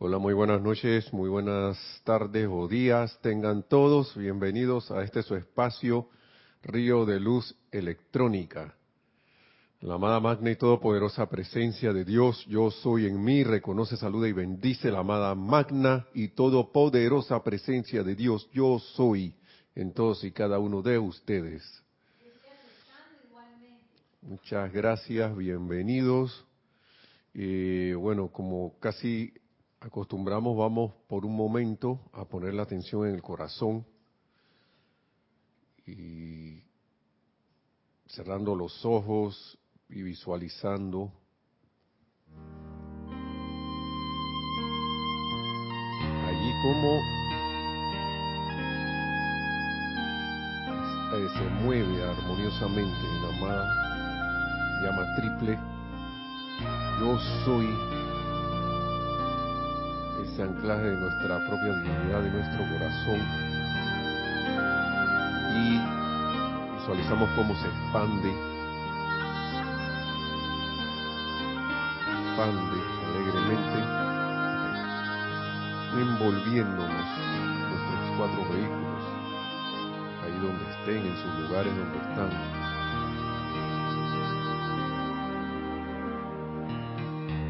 Hola, muy buenas noches, muy buenas tardes o días. Tengan todos bienvenidos a este su espacio, Río de Luz Electrónica. La amada magna y todopoderosa presencia de Dios, yo soy en mí, reconoce, saluda y bendice la amada magna y todopoderosa presencia de Dios, yo soy en todos y cada uno de ustedes. Muchas gracias, bienvenidos. Eh, bueno, como casi acostumbramos, vamos por un momento a poner la atención en el corazón y cerrando los ojos y visualizando. Allí como eh, se mueve armoniosamente la llama triple yo soy anclaje de nuestra propia divinidad, de nuestro corazón. Y visualizamos cómo se expande, expande alegremente, envolviéndonos nuestros cuatro vehículos, ahí donde estén, en sus lugares donde están.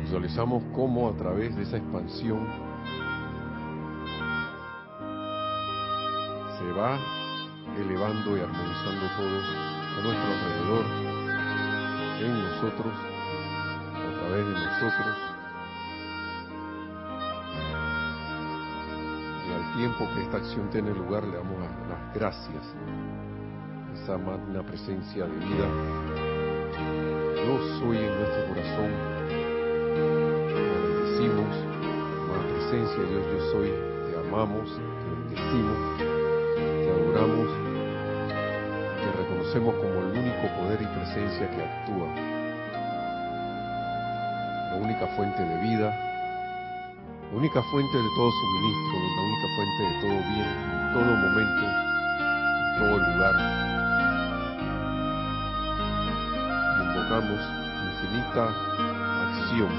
visualizamos cómo a través de esa expansión va elevando y armonizando todo a nuestro alrededor, en nosotros, a través de nosotros. Y al tiempo que esta acción tiene lugar, le damos las gracias esa magna presencia de vida. Yo soy en nuestro corazón. Bendecimos, magna presencia de Dios, yo soy. Te amamos, te bendecimos te reconocemos como el único poder y presencia que actúa, la única fuente de vida, la única fuente de todo suministro, la única fuente de todo bien, en todo momento, en todo lugar. Y invocamos infinita acción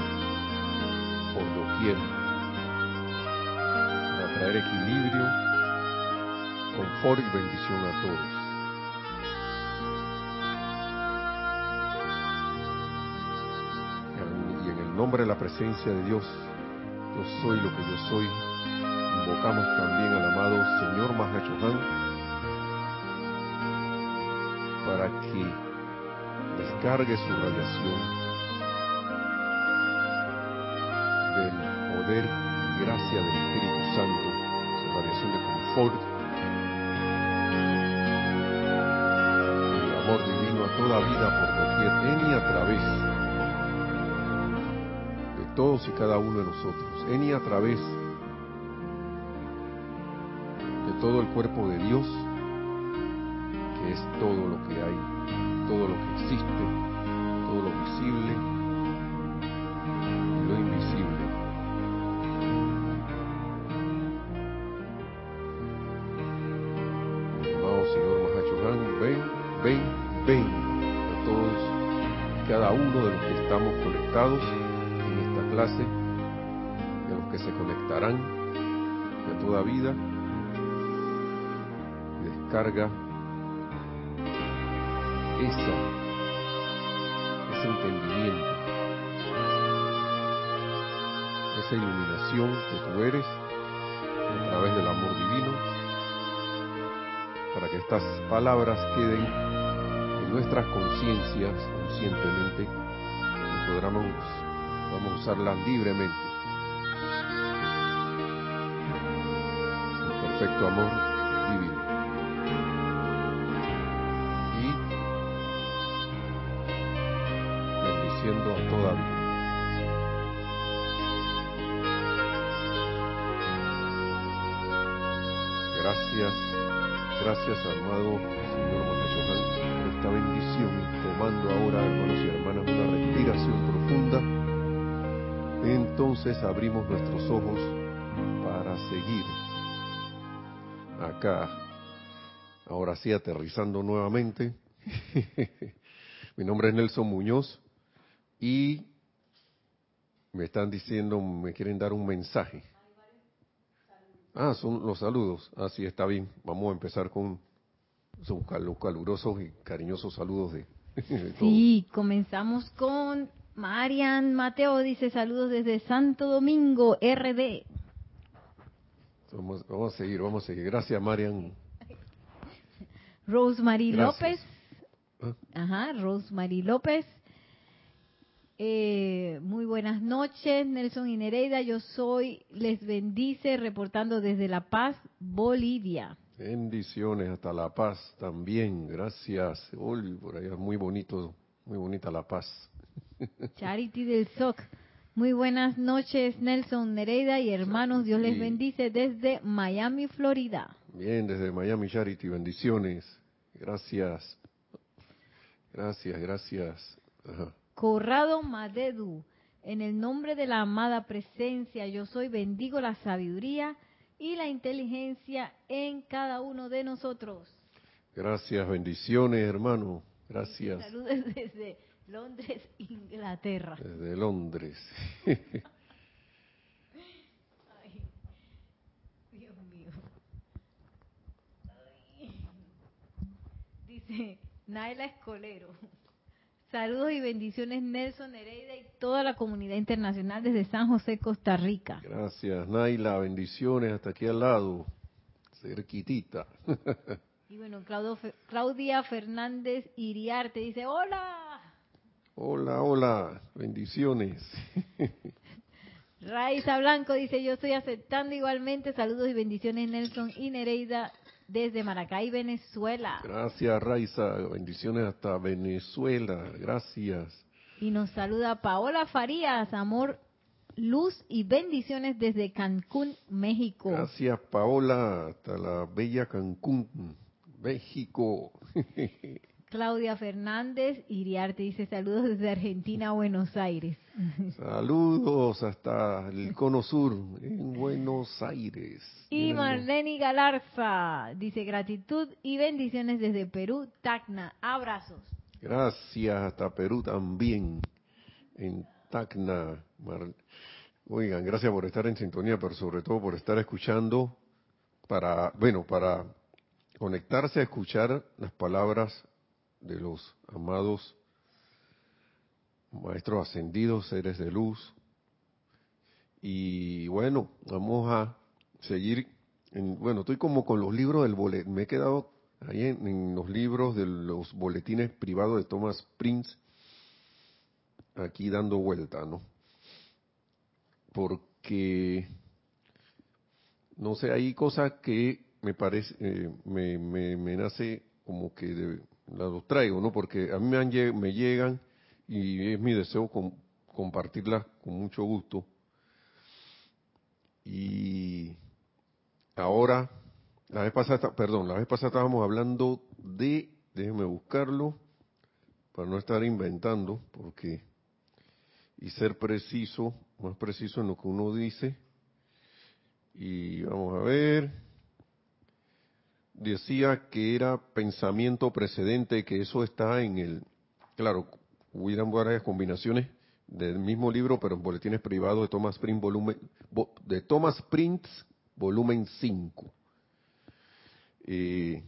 por doquier para traer equilibrio confort y bendición a todos. Y en el nombre de la presencia de Dios, yo soy lo que yo soy. Invocamos también al amado Señor Mahachohan para que descargue su radiación del poder y gracia del Espíritu Santo, su radiación de confort toda vida por doquier, en y a través de todos y cada uno de nosotros, en y a través de todo el cuerpo de Dios, que es todo lo que hay, todo lo que existe, todo lo visible que se conectarán de toda vida, descarga esa, ese entendimiento, esa iluminación que tú eres a través del amor divino, para que estas palabras queden nuestras conciencias conscientemente y podamos a usarlas libremente. Perfecto amor divino. Y bendiciendo a toda vida. Gracias, gracias amado Señor Mahachohan esta bendición, tomando ahora, hermanos y hermanas, una respiración profunda, entonces abrimos nuestros ojos para seguir acá. Ahora sí, aterrizando nuevamente. Mi nombre es Nelson Muñoz y me están diciendo, me quieren dar un mensaje. Ah, son los saludos. Ah, sí, está bien. Vamos a empezar con los calurosos y cariñosos saludos de, Sí, comenzamos con Marian Mateo, dice saludos desde Santo Domingo, RD. Vamos, a seguir, vamos a seguir. Gracias, Marian. Rosemary López. Ajá, Rosemary López. Eh, muy buenas noches, Nelson y Nereida. Yo soy, les bendice, reportando desde La Paz, Bolivia. Bendiciones hasta La Paz también, gracias. Uy, por allá muy bonito, muy bonita La Paz. Charity del SOC. Muy buenas noches, Nelson Nereida y hermanos. Dios les bendice desde Miami, Florida. Bien, desde Miami, Charity, bendiciones. Gracias. Gracias, gracias. Corrado Madedu, en el nombre de la amada presencia, yo soy, bendigo la sabiduría y la inteligencia en cada uno de nosotros. Gracias, bendiciones, hermano. Gracias. Saludos desde Londres, Inglaterra. Desde Londres. Ay, Dios mío. Dice Naila Escolero. Saludos y bendiciones Nelson Nereida y toda la comunidad internacional desde San José, Costa Rica. Gracias Naila, bendiciones hasta aquí al lado, cerquitita. y bueno, Claudia Fernández Iriarte dice, hola. Hola, hola, bendiciones. Raiza Blanco dice, yo estoy aceptando igualmente. Saludos y bendiciones Nelson y Nereida desde Maracay, Venezuela. Gracias, Raiza. Bendiciones hasta Venezuela. Gracias. Y nos saluda Paola Farías, amor, luz y bendiciones desde Cancún, México. Gracias, Paola, hasta la bella Cancún, México. Claudia Fernández Iriarte dice saludos desde Argentina, Buenos Aires. Saludos hasta el Cono Sur, en Buenos Aires. Y Marlene Galarza dice gratitud y bendiciones desde Perú, Tacna. Abrazos. Gracias hasta Perú también, en Tacna. Oigan, gracias por estar en sintonía, pero sobre todo por estar escuchando para, bueno, para conectarse a escuchar las palabras de los amados maestros ascendidos, seres de luz. Y bueno, vamos a seguir. En, bueno, estoy como con los libros del boletín. Me he quedado ahí en, los libros de los boletines privados de Thomas Prince, aquí dando vuelta, ¿no? Porque, no sé, hay cosas que me parece, eh, me, me, me, nace como que de, las traigo, ¿no? Porque a mí me, me llegan y es mi deseo compartirlas con mucho gusto. Y ahora, la vez pasada, perdón, la vez pasada estábamos hablando de, déjenme buscarlo, para no estar inventando, porque, y ser preciso, más preciso en lo que uno dice. Y vamos a ver, decía que era pensamiento precedente, que eso está en el, claro, hubieran varias combinaciones del mismo libro, pero en boletines privados de Thomas Prince, volumen, de Thomas Prince, volumen 5. Eh,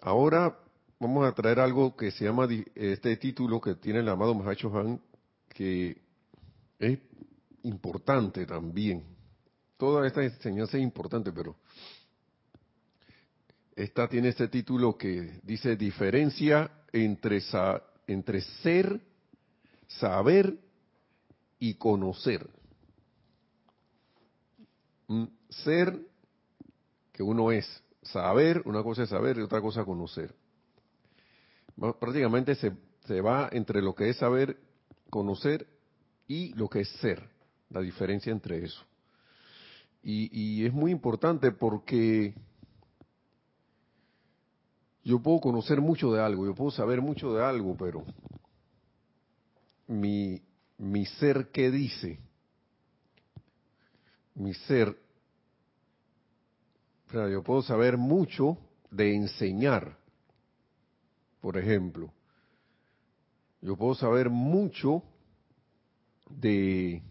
ahora vamos a traer algo que se llama, este título que tiene el amado Mahacho Han, que es importante también. Toda esta enseñanza es importante, pero esta tiene este título que dice diferencia entre, ser, saber y conocer. Ser, que uno es, saber, una cosa es saber y otra cosa conocer. Prácticamente se, va entre lo que es saber, conocer y lo que es ser, la diferencia entre eso. Y es muy importante porque yo puedo conocer mucho de algo, yo puedo saber mucho de algo, pero mi, ser qué dice, mi ser, o sea, yo puedo saber mucho de enseñar, por ejemplo. Yo puedo saber mucho de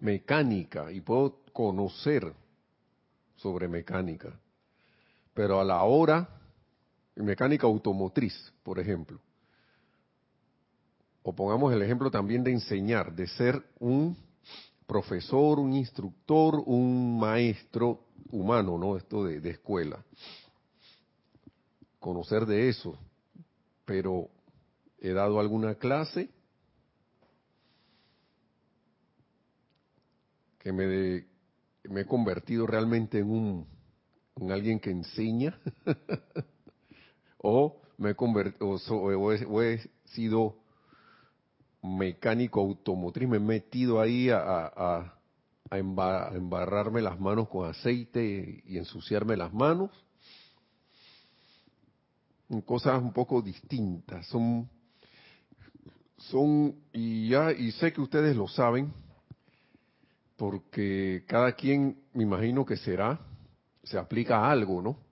mecánica y puedo conocer sobre mecánica, pero a la hora, mecánica automotriz, por ejemplo, o pongamos el ejemplo también de enseñar, de ser un profesor, un instructor, un maestro humano, ¿no? Esto de, de escuela. Conocer de eso, pero he dado alguna clase que me, me he convertido realmente en un en alguien que enseña o me he convertido o, he, sido mecánico automotriz me he metido ahí a embarrarme las manos con aceite y ensuciarme las manos cosas un poco distintas son son y ya y sé que ustedes lo saben porque cada quien, me imagino que será, se aplica a algo, ¿no?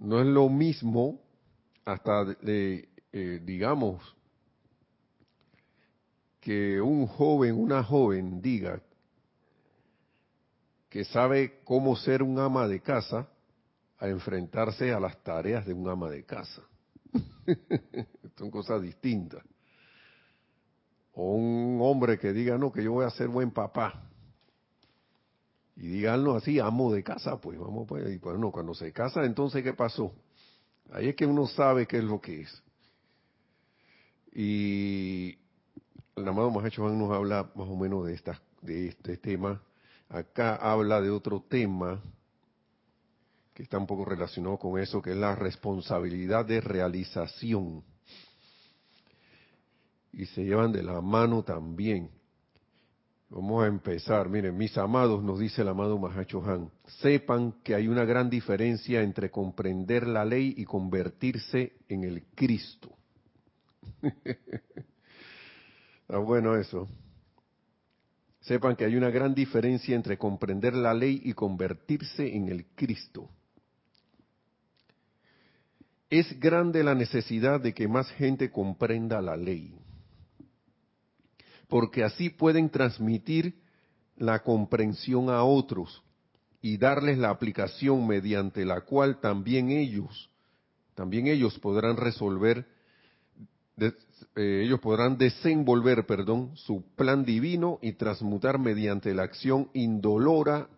No es lo mismo, hasta de, eh, digamos, que un joven, una joven diga que sabe cómo ser un ama de casa a enfrentarse a las tareas de un ama de casa. Son cosas distintas o un hombre que diga, no, que yo voy a ser buen papá. Y díganlo así, amo de casa, pues vamos, pues, y pues no, cuando se casa, entonces, ¿qué pasó? Ahí es que uno sabe qué es lo que es. Y el amado Mahacho nos habla más o menos de, esta, de este tema. Acá habla de otro tema que está un poco relacionado con eso, que es la responsabilidad de realización y se llevan de la mano también. Vamos a empezar. Miren, mis amados, nos dice el amado Mahacho Han, sepan que hay una gran diferencia entre comprender la ley y convertirse en el Cristo. Está bueno eso. Sepan que hay una gran diferencia entre comprender la ley y convertirse en el Cristo. Es grande la necesidad de que más gente comprenda la ley porque así pueden transmitir la comprensión a otros y darles la aplicación mediante la cual también ellos, también ellos podrán resolver, eh, ellos podrán desenvolver, perdón, su plan divino y transmutar mediante la acción indolora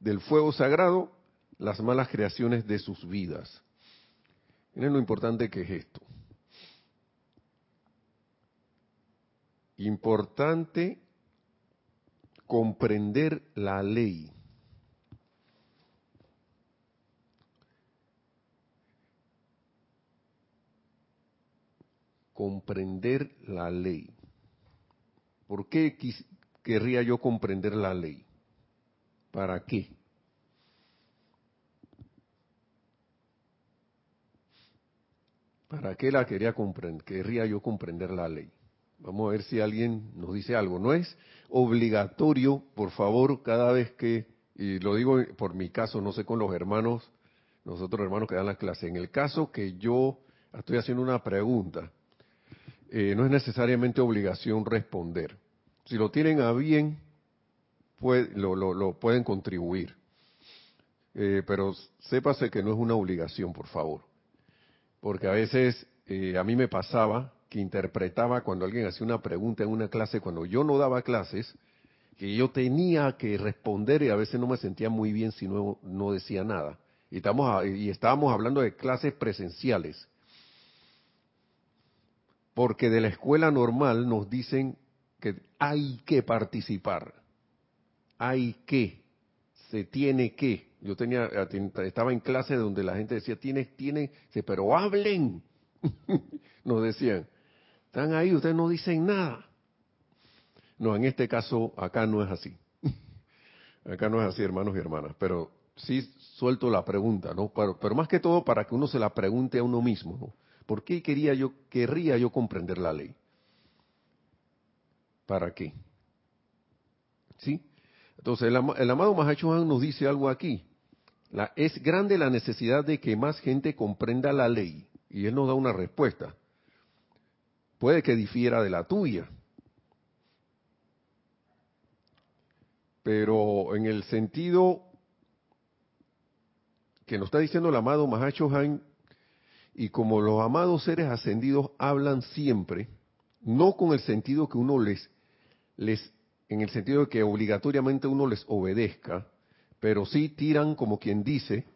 del fuego sagrado las malas creaciones de sus vidas. Miren lo importante que es esto. Importante comprender la ley. Comprender la ley. ¿Por qué querría yo comprender la ley? ¿Para qué? ¿Para qué la quería comprender? Querría yo comprender la ley. Vamos a ver si alguien nos dice algo. No es obligatorio, por favor, cada vez que, y lo digo por mi caso, no sé con los hermanos, nosotros hermanos que dan la clase, en el caso que yo estoy haciendo una pregunta, eh, no es necesariamente obligación responder. Si lo tienen a bien, lo, pueden contribuir. Eh, pero sépase que no es una obligación, por favor. Porque a veces eh, a mí me pasaba que interpretaba cuando alguien hacía una pregunta en una clase, cuando yo no daba clases, que yo tenía que responder y a veces no me sentía muy bien si no, no decía nada. Y, estamos, y estábamos hablando de clases presenciales. Porque de la escuela normal nos dicen que hay que participar, hay que, se tiene que. Yo tenía, estaba en clase donde la gente decía, tiene, tiene, pero hablen, nos decían. Están ahí, ustedes no dicen nada. No, en este caso acá no es así. acá no es así, hermanos y hermanas, pero sí suelto la pregunta, ¿no? Pero, más que todo para que uno se la pregunte a uno mismo, ¿no? ¿Por qué quería yo, querría yo comprender la ley? ¿Para qué? ¿Sí? Entonces, el, el amado Mahachohan nos dice algo aquí. La, es grande la necesidad de que más gente comprenda la ley. Y él nos da una respuesta puede que difiera de la tuya. Pero en el sentido que nos está diciendo el amado Mahacho Han, y como los amados seres ascendidos hablan siempre, no con el sentido que uno les, les, en el sentido de que obligatoriamente uno les obedezca, pero sí tiran como quien dice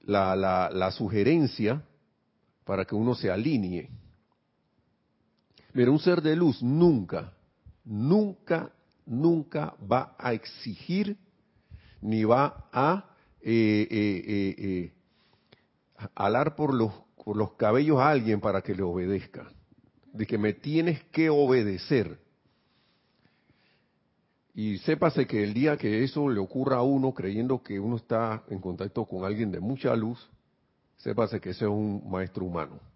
la, la, la sugerencia para que uno se alinee. Mira, un ser de luz nunca, nunca, nunca va a exigir ni va a eh, eh, eh, alar por los, por los cabellos a alguien para que le obedezca. De que me tienes que obedecer. Y sépase que el día que eso le ocurra a uno, creyendo que uno está en contacto con alguien de mucha luz, sépase que ese es un maestro humano.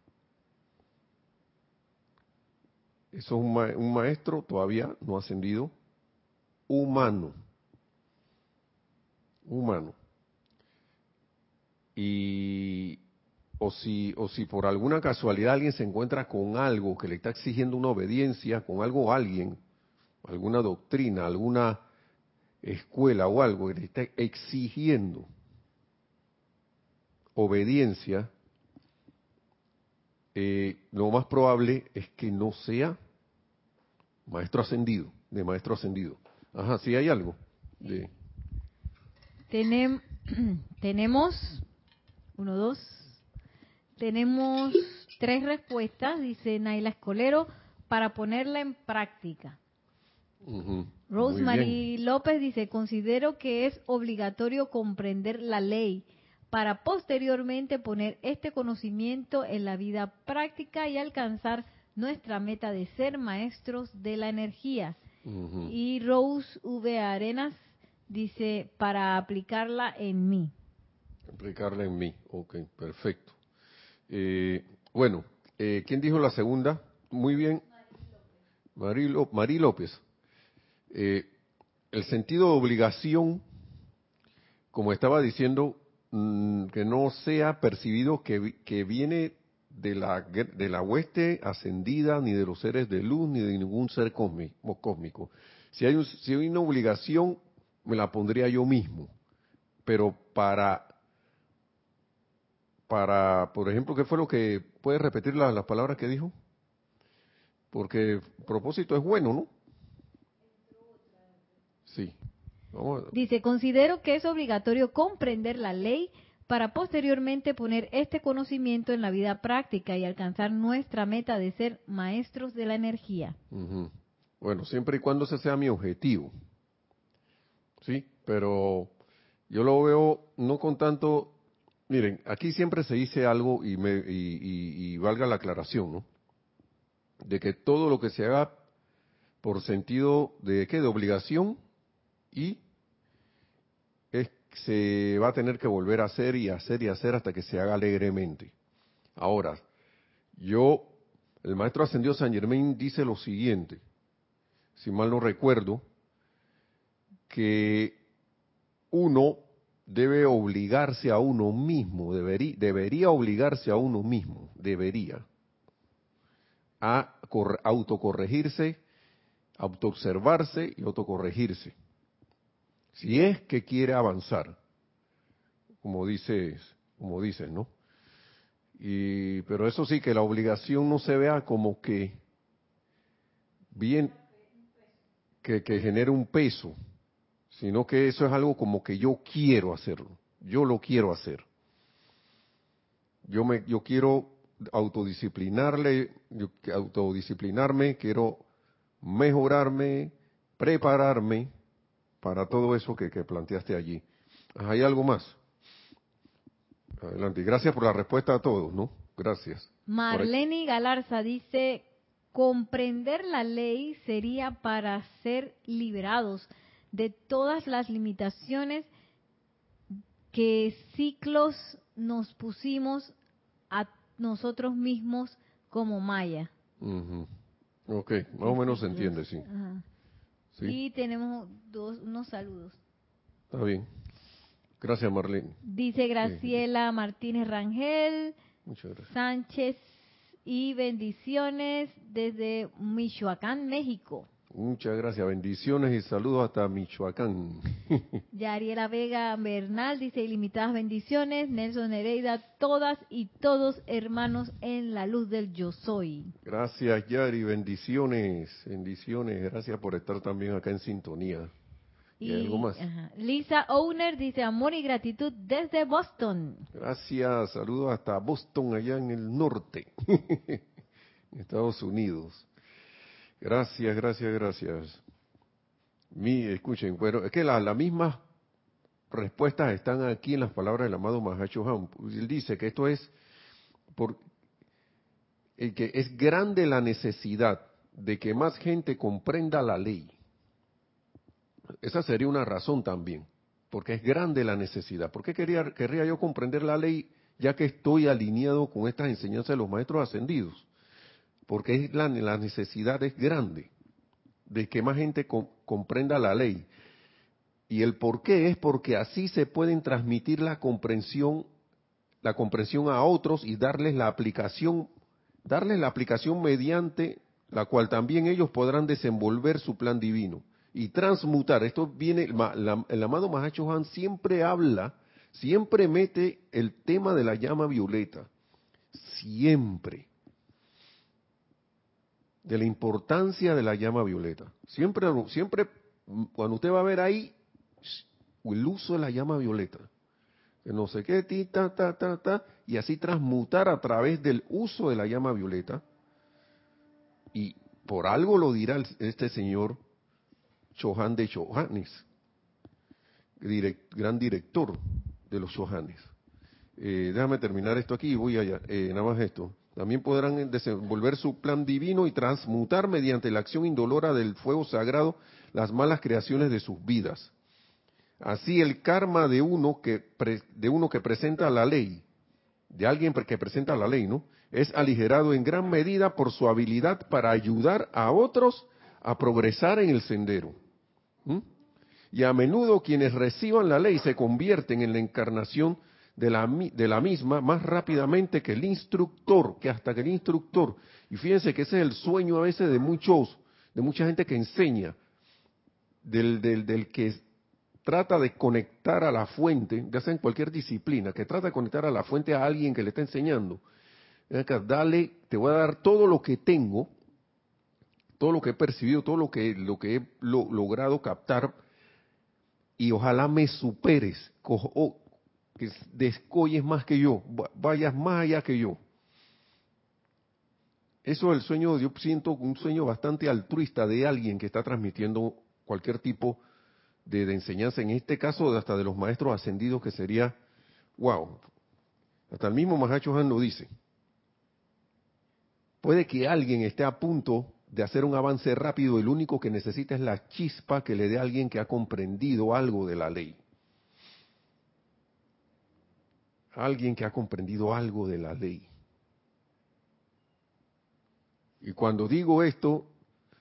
Eso es un, maestro todavía no ascendido, humano. Humano. Y o si, o si por alguna casualidad alguien se encuentra con algo que le está exigiendo una obediencia, con algo o alguien, alguna doctrina, alguna escuela o algo que le está exigiendo obediencia, eh, lo más probable es que no sea maestro ascendido, de maestro ascendido. Ajá, sí hay algo. De... tenemos, uno, dos, tenemos tres respuestas, dice Naila Escolero, para ponerla en práctica. Rosemary López dice, considero que es obligatorio comprender la ley para posteriormente poner este conocimiento en la vida práctica y alcanzar nuestra meta de ser maestros de la energía. Y Rose V. Arenas dice, para aplicarla en mí. Aplicarla en mí, ok, perfecto. Eh, bueno, eh, ¿quién dijo la segunda? Muy bien. Marí López. López. Eh, el sentido de obligación, como estaba diciendo, Mm, que no sea percibido que, que viene de la, de la hueste ascendida, ni de los seres de luz, ni de ningún ser cósmico. Si hay, si hay una obligación, me la pondría yo mismo. Pero para, para, por ejemplo, ¿qué fue lo que, puede repetir las palabras que dijo? Porque propósito es bueno, ¿no? Sí. Dice, considero que es obligatorio comprender la ley para posteriormente poner este conocimiento en la vida práctica y alcanzar nuestra meta de ser maestros de la energía. Bueno, siempre y cuando ese sea mi objetivo. Sí, pero yo lo veo no con tanto, miren, aquí siempre se dice algo y, me, y, valga la aclaración, ¿no? De que todo lo que se haga por sentido de qué, de obligación, y se va a tener que volver a hacer y hacer y hacer hasta que se haga alegremente. Ahora, yo, el maestro ascendido San Germain dice lo siguiente, si mal no recuerdo, que uno debe obligarse a uno mismo, debería, debería obligarse a uno mismo, debería, a autocorregirse, autoobservarse y autocorregirse si es que quiere avanzar, como dices, como dices, ¿no? Y, pero eso sí, que la obligación no se vea como que bien, que, que genere un peso, sino que eso es algo como que yo quiero hacerlo, yo lo quiero hacer. Yo me, yo quiero autodisciplinarle, autodisciplinarme, quiero mejorarme, prepararme para todo eso que, planteaste allí. ¿Hay algo más? Adelante. Gracias por la respuesta a todos, ¿no? Gracias. Marlene Galarza dice, comprender la ley sería para ser liberados de todas las limitaciones que ciclos nos pusimos a nosotros mismos como Maya. Ok, más o menos se entiende, sí. Y tenemos dos, unos saludos. Está bien. Gracias, Marlene. Dice Graciela Martínez Rangel. Muchas gracias. Sánchez y bendiciones desde Michoacán, México. Muchas gracias, bendiciones y saludos hasta Michoacán. Yariela Vega Bernal dice ilimitadas bendiciones. Nelson Nereida, todas y todos hermanos en la luz del yo soy. Gracias, Yari, bendiciones, bendiciones. Gracias por estar también acá en sintonía. ¿Y, algo más? Lisa Owner dice amor y gratitud desde Boston. Gracias, saludos hasta Boston, allá en el norte, en Estados Unidos. Gracias, gracias, gracias. Mi, escuchen, bueno, es que las mismas respuestas están aquí en las palabras del amado Mahacho. Él dice que esto es por que es grande la necesidad de que más gente comprenda la ley. Esa sería una razón también, porque es grande la necesidad. ¿Por qué quería, querría yo comprender la ley ya que estoy alineado con estas enseñanzas de los maestros ascendidos? Porque es la, necesidad es grande de que más gente comprenda la ley. Y el por qué es porque así se pueden transmitir la comprensión, la comprensión a otros y darles la aplicación, darles la aplicación mediante la cual también ellos podrán desenvolver su plan divino y transmutar. Esto viene, el amado Mahacho Han siempre habla, siempre mete el tema de la llama violeta, siempre de la importancia de la llama violeta. Siempre, siempre, cuando usted va a ver ahí el uso de la llama violeta, que no sé qué, ti, ta, ta, ta, ta, y así transmutar a través del uso de la llama violeta. Y por algo lo dirá este señor Chohan de Chohanes, gran director de los Chohanes. Eh, déjame terminar esto aquí y voy allá. Eh, nada más esto. También podrán desenvolver su plan divino y transmutar mediante la acción indolora del fuego sagrado las malas creaciones de sus vidas. Así el karma de uno que, de uno que presenta la ley, de alguien que presenta la ley, ¿no? Es aligerado en gran medida por su habilidad para ayudar a otros a progresar en el sendero. Y a menudo quienes reciban la ley se convierten en la encarnación de la, de la misma más rápidamente que el instructor, que hasta que el instructor, y fíjense que ese es el sueño a veces de muchos, de mucha gente que enseña, del, del, que trata de conectar a la fuente, ya sea en cualquier disciplina, que trata de conectar a la fuente a alguien que le está enseñando. Dale, te voy a dar todo lo que tengo, todo lo que he percibido, todo lo que, lo que he logrado captar, y ojalá me superes que descolles más que yo, vayas más allá que yo. Eso es el sueño, yo siento un sueño bastante altruista de alguien que está transmitiendo cualquier tipo de, enseñanza, en este caso hasta de los maestros ascendidos, que sería, wow, hasta el mismo Mahacho Han lo dice. Puede que alguien esté a punto de hacer un avance rápido lo único que necesita es la chispa que le dé alguien que ha comprendido algo de la ley. Alguien que ha comprendido algo de la ley. Y cuando digo esto,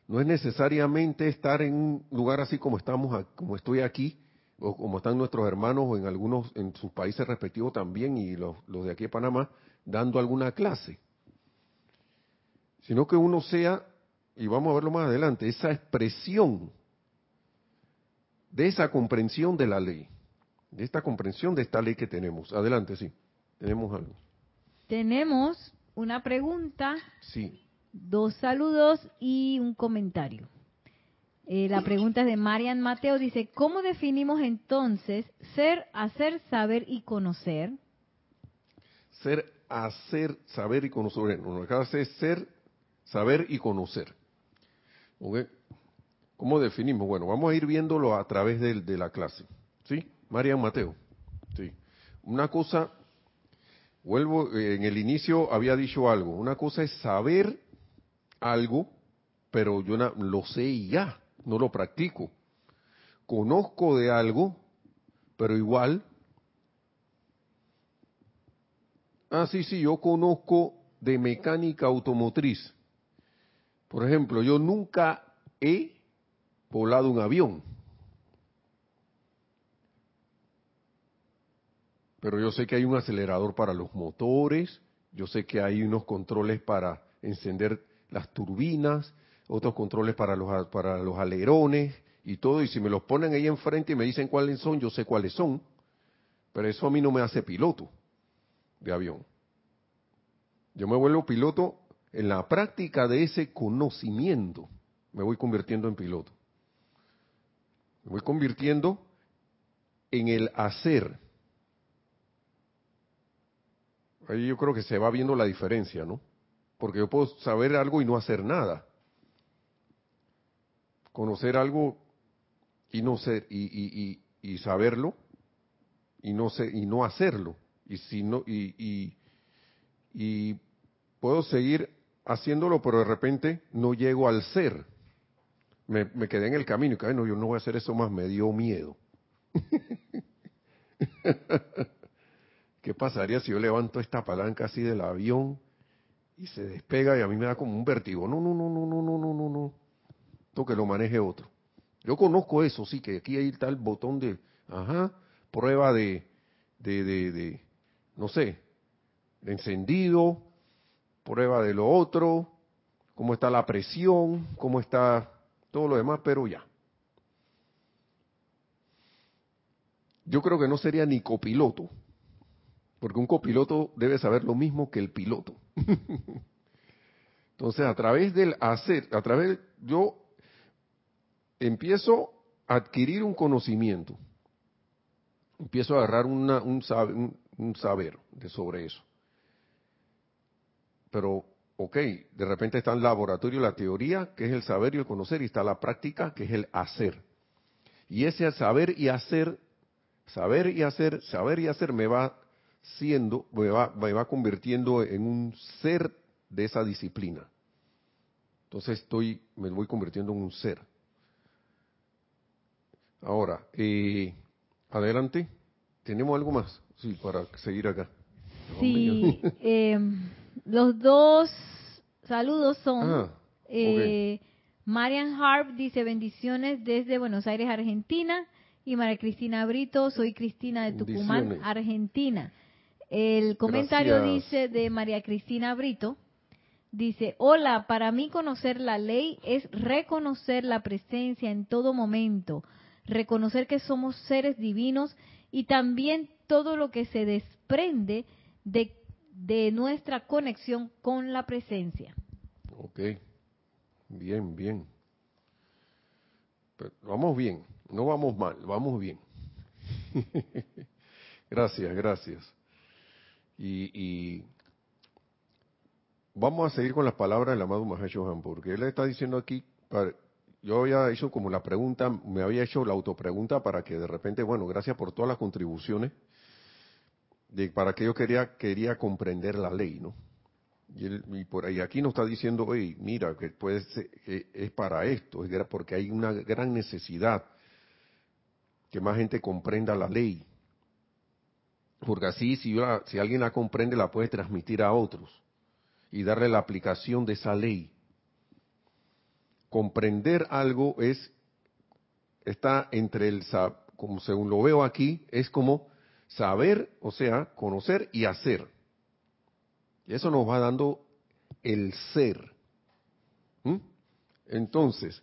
no es necesariamente estar en un lugar así como estamos, como estoy aquí, o como están nuestros hermanos en algunos, en sus países respectivos también, y los, los de aquí de Panamá, dando alguna clase. Sino que uno sea, y vamos a verlo más adelante, esa expresión de esa comprensión de la ley de esta comprensión de esta ley que tenemos. Adelante, sí. Tenemos algo. Tenemos una pregunta. Sí. Dos saludos y un comentario. Eh, la pregunta es de Marian Mateo. Dice, ¿cómo definimos entonces ser, hacer, saber y conocer? Ser, hacer, saber y conocer. Bueno, acaba de ser, saber y conocer. ¿Cómo definimos? Bueno, vamos a ir viéndolo a través de, de la clase. ¿Sí? Marian Mateo. Sí. Una cosa, vuelvo, eh, en el inicio había dicho algo. Una cosa es saber algo, pero yo no, lo sé y ya, no lo practico. Conozco de algo, pero igual. Ah, sí, sí, yo conozco de mecánica automotriz. Por ejemplo, yo nunca he volado un avión. Pero yo sé que hay un acelerador para los motores Yo sé que hay unos controles para encender las turbinas, otros controles para los, para los alerones y todo. Y si me los ponen ahí enfrente y me dicen cuáles son, yo sé cuáles son. Pero eso a mí no me hace piloto de avión. Yo me vuelvo piloto en la práctica de ese conocimiento. Me voy convirtiendo en piloto. Me voy convirtiendo en el hacer. Ahí yo creo que se va viendo la diferencia, ¿no? Porque yo puedo saber algo y no hacer nada. Conocer algo y no ser y, y, saberlo y no sé y no hacerlo y si no y, y puedo seguir haciéndolo pero de repente no llego al ser me, me quedé en el camino y que no yo no voy a hacer eso más me dio miedo ¿Qué pasaría si yo levanto esta palanca así del avión y se despega y a mí me da como un vértigo? No, no, no, no, no, no, no, no, no. Esto que lo maneje otro. Yo conozco eso, sí, que aquí hay tal botón de, ajá, prueba de, de, de, de no sé, de encendido, prueba de lo otro, cómo está la presión, cómo está todo lo demás, pero ya. yo creo que no sería ni copiloto, porque un copiloto debe saber lo mismo que el piloto. Entonces, a través del hacer, a través, yo empiezo a adquirir un conocimiento, empiezo a agarrar un, un, saber de sobre eso. Pero, ok, de repente está el laboratorio la teoría, que es el saber y el conocer, y está la práctica, que es el hacer. Y ese saber y hacer Saber y hacer, saber y hacer me va siendo, me va, me va convirtiendo en un ser de esa disciplina. Entonces estoy, me voy convirtiendo en un ser. Ahora, eh, adelante. ¿Tenemos algo más? Sí, para seguir acá. Sí, eh, los dos saludos son... Ah, eh, Marian Harp dice bendiciones desde Buenos Aires, Argentina y María Cristina Brito. Soy Cristina de Tucumán, Argentina. El comentario dice de María Cristina Brito, dice, hola, para mí conocer la ley es reconocer la presencia en todo momento, reconocer que somos seres divinos y también todo lo que se desprende de, de nuestra conexión con la presencia. Ok, bien, bien. vamos bien. No vamos mal, vamos bien. gracias, gracias. Y, vamos a seguir con las palabras del amado Mahacho porque él está diciendo aquí, yo había hecho como la pregunta, me había hecho la autopregunta para que de repente, bueno, gracias por todas las contribuciones, de, para que yo quería, quería comprender la ley, ¿no? Y, él, y por ahí aquí nos está diciendo, oye, mira, que puede ser, es para esto, es porque hay una gran necesidad que más gente comprenda la ley. Porque así, si, alguien la comprende, la puede transmitir a otros y darle la aplicación de esa ley. Comprender algo es, está entre el, como según lo veo aquí, es como saber, o sea, conocer y hacer. Y eso nos va dando el ser. ¿Mm? Entonces,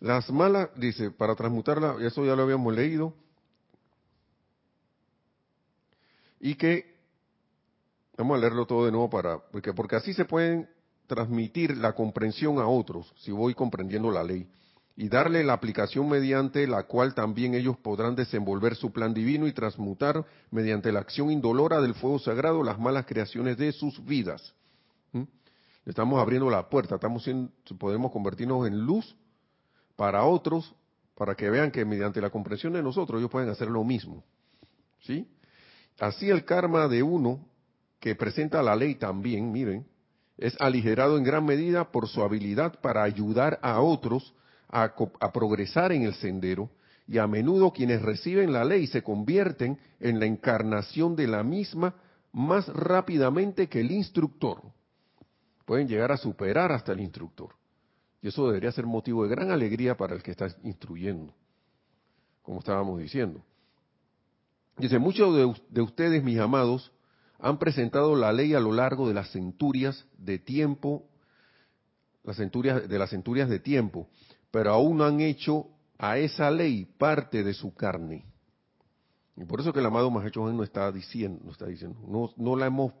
Las malas, dice, para transmutarla, eso ya lo habíamos leído, y que, vamos a leerlo todo de nuevo para, porque, porque así se pueden transmitir la comprensión a otros, si voy comprendiendo la ley, y darle la aplicación mediante la cual también ellos podrán desenvolver su plan divino y transmutar mediante la acción indolora del fuego sagrado las malas creaciones de sus vidas. ¿Mm? Estamos abriendo la puerta, estamos siendo, podemos convertirnos en luz para otros, para que vean que mediante la comprensión de nosotros ellos pueden hacer lo mismo. ¿Sí? Así el karma de uno que presenta la ley también, miren, es aligerado en gran medida por su habilidad para ayudar a otros a, a, progresar en el sendero y a menudo quienes reciben la ley se convierten en la encarnación de la misma más rápidamente que el instructor. Pueden llegar a superar hasta el instructor. Y eso debería ser motivo de gran alegría para el que está instruyendo, como estábamos diciendo. Dice, muchos de, de ustedes, mis amados, han presentado la ley a lo largo de las centurias de tiempo, las centurias, de las centurias de tiempo, pero aún no han hecho a esa ley parte de su carne. Y por eso que el amado Mahacho no está diciendo, no está diciendo, no, no la hemos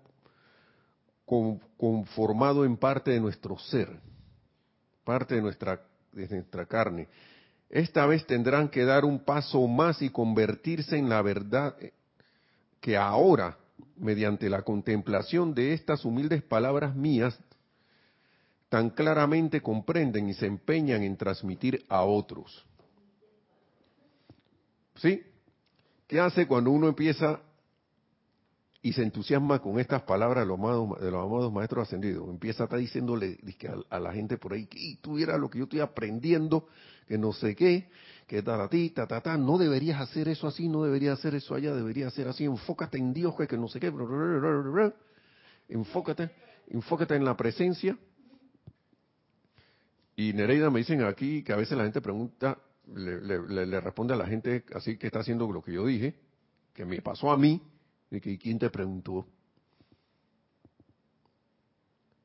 conformado en parte de nuestro ser, parte de nuestra, de nuestra carne. Esta vez tendrán que dar un paso más y convertirse en la verdad que ahora, mediante la contemplación de estas humildes palabras mías, tan claramente comprenden y se empeñan en transmitir a otros. ¿Sí? ¿Qué hace cuando uno empieza y se entusiasma con estas palabras de los amados, de los amados maestros ascendidos? Empieza a estar diciéndole a, la gente por ahí que tuviera lo que yo estoy aprendiendo, que no sé qué, que ti, ta, ta, ta, no deberías hacer eso así, no deberías hacer eso allá, deberías hacer así, enfócate en Dios, que no sé qué, enfócate, enfócate en la presencia. Y Nereida me dicen aquí que a veces la gente pregunta, le, responde a la gente así que está haciendo lo que yo dije, que me pasó a mí, y que ¿quién te preguntó?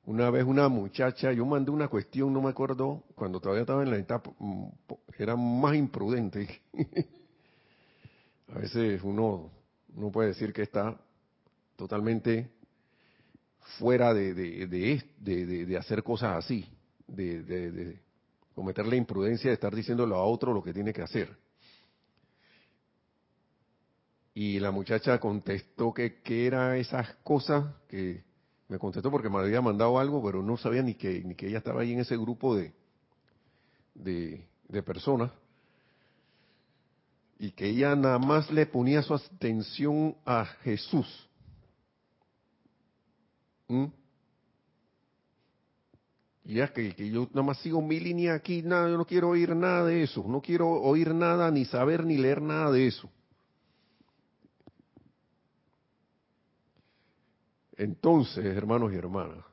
Una vez una muchacha, yo mandé una cuestión, no me acuerdo, cuando todavía estaba en la etapa, mm, era más imprudente. a veces uno no puede decir que está totalmente fuera de, de, de hacer cosas así, de, cometer la imprudencia de estar diciéndolo a otro lo que tiene que hacer. Y la muchacha contestó que, que era esas cosas que me contestó porque me había mandado algo, pero no sabía ni que, ni que ella estaba ahí en ese grupo de, de, personas. Y que ella nada más le ponía su atención a Jesús. ¿Mm? ya que, que, yo nada más sigo mi línea aquí, nada, yo no quiero oír nada de eso, no quiero oír nada, ni saber, ni leer nada de eso. Entonces, hermanos y hermanas,